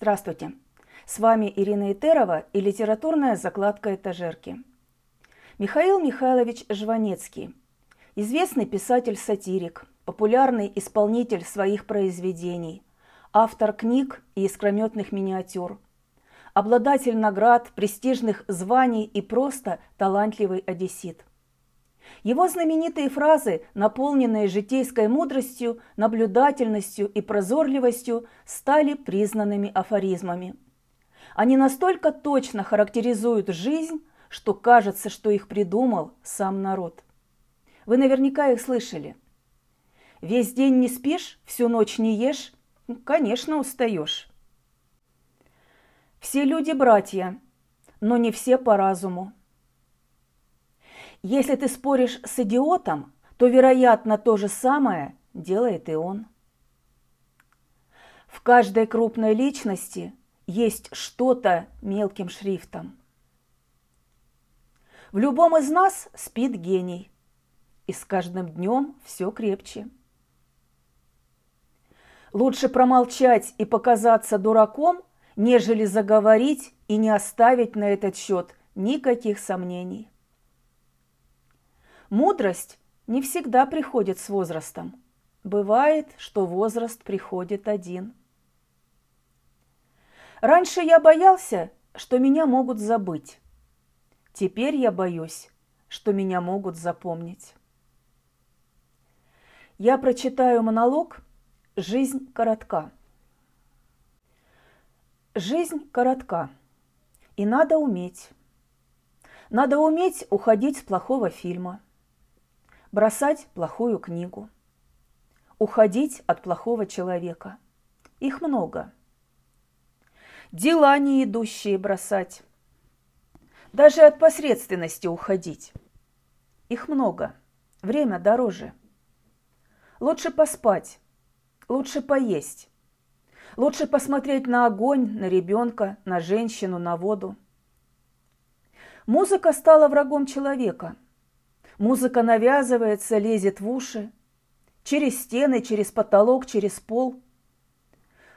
Здравствуйте! С вами Ирина Итерова и литературная закладка этажерки. Михаил Михайлович Жванецкий – известный писатель-сатирик, популярный исполнитель своих произведений, автор книг и искрометных миниатюр, обладатель наград, престижных званий и просто талантливый одессит. Его знаменитые фразы, наполненные житейской мудростью, наблюдательностью и прозорливостью, стали признанными афоризмами. Они настолько точно характеризуют жизнь, что кажется, что их придумал сам народ. Вы наверняка их слышали. Весь день не спишь, всю ночь не ешь, конечно, устаешь. Все люди братья, но не все по разуму. Если ты споришь с идиотом, то, вероятно, то же самое делает и он. В каждой крупной личности есть что-то мелким шрифтом. В любом из нас спит гений, и с каждым днем все крепче. Лучше промолчать и показаться дураком, нежели заговорить и не оставить на этот счет никаких сомнений. Мудрость не всегда приходит с возрастом. Бывает, что возраст приходит один. Раньше я боялся, что меня могут забыть. Теперь я боюсь, что меня могут запомнить. Я прочитаю монолог «Жизнь коротка». Жизнь коротка, и надо уметь. Надо уметь уходить с плохого фильма – бросать плохую книгу, уходить от плохого человека. Их много. Дела не идущие бросать. Даже от посредственности уходить. Их много. Время дороже. Лучше поспать. Лучше поесть. Лучше посмотреть на огонь, на ребенка, на женщину, на воду. Музыка стала врагом человека – Музыка навязывается, лезет в уши, через стены, через потолок, через пол.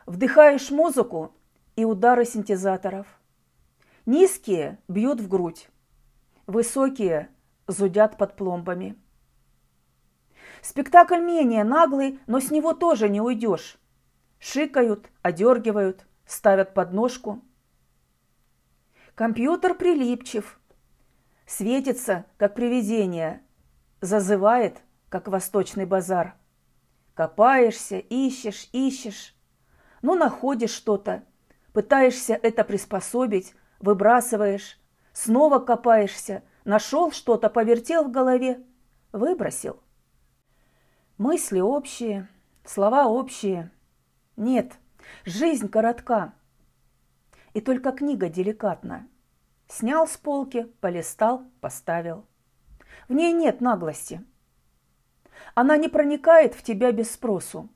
Вдыхаешь музыку и удары синтезаторов. Низкие бьют в грудь, высокие зудят под пломбами. Спектакль менее наглый, но с него тоже не уйдешь. Шикают, одергивают, ставят подножку. Компьютер прилипчив – Светится, как привидение, зазывает, как восточный базар. Копаешься, ищешь, ищешь, но находишь что-то, пытаешься это приспособить, выбрасываешь, снова копаешься, нашел что-то, повертел в голове, выбросил. Мысли общие, слова общие. Нет, жизнь коротка. И только книга деликатна – Снял с полки, полистал, поставил. В ней нет наглости. Она не проникает в тебя без спросу.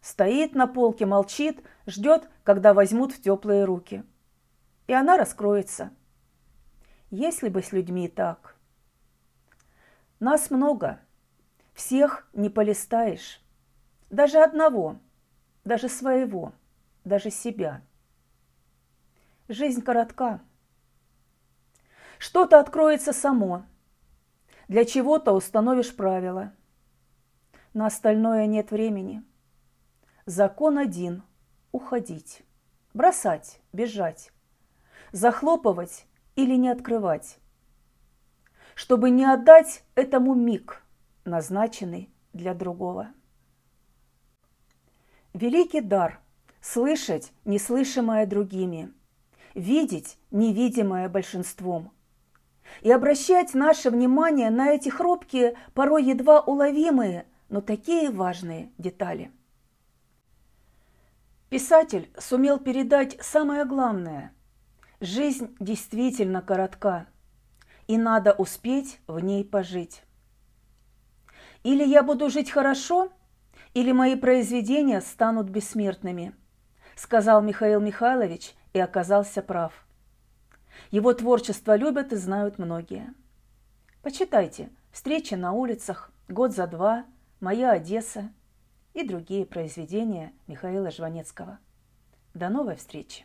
Стоит на полке, молчит, ждет, когда возьмут в теплые руки. И она раскроется. Если бы с людьми так. Нас много. Всех не полистаешь. Даже одного, даже своего, даже себя. Жизнь коротка. Что-то откроется само. Для чего-то установишь правила. На остальное нет времени. Закон один – уходить. Бросать, бежать. Захлопывать или не открывать. Чтобы не отдать этому миг, назначенный для другого. Великий дар – слышать неслышимое другими, видеть невидимое большинством – и обращать наше внимание на эти хрупкие, порой едва уловимые, но такие важные детали. Писатель сумел передать самое главное. Жизнь действительно коротка, и надо успеть в ней пожить. Или я буду жить хорошо, или мои произведения станут бессмертными, сказал Михаил Михайлович и оказался прав. Его творчество любят и знают многие. Почитайте «Встречи на улицах», «Год за два», «Моя Одесса» и другие произведения Михаила Жванецкого. До новой встречи!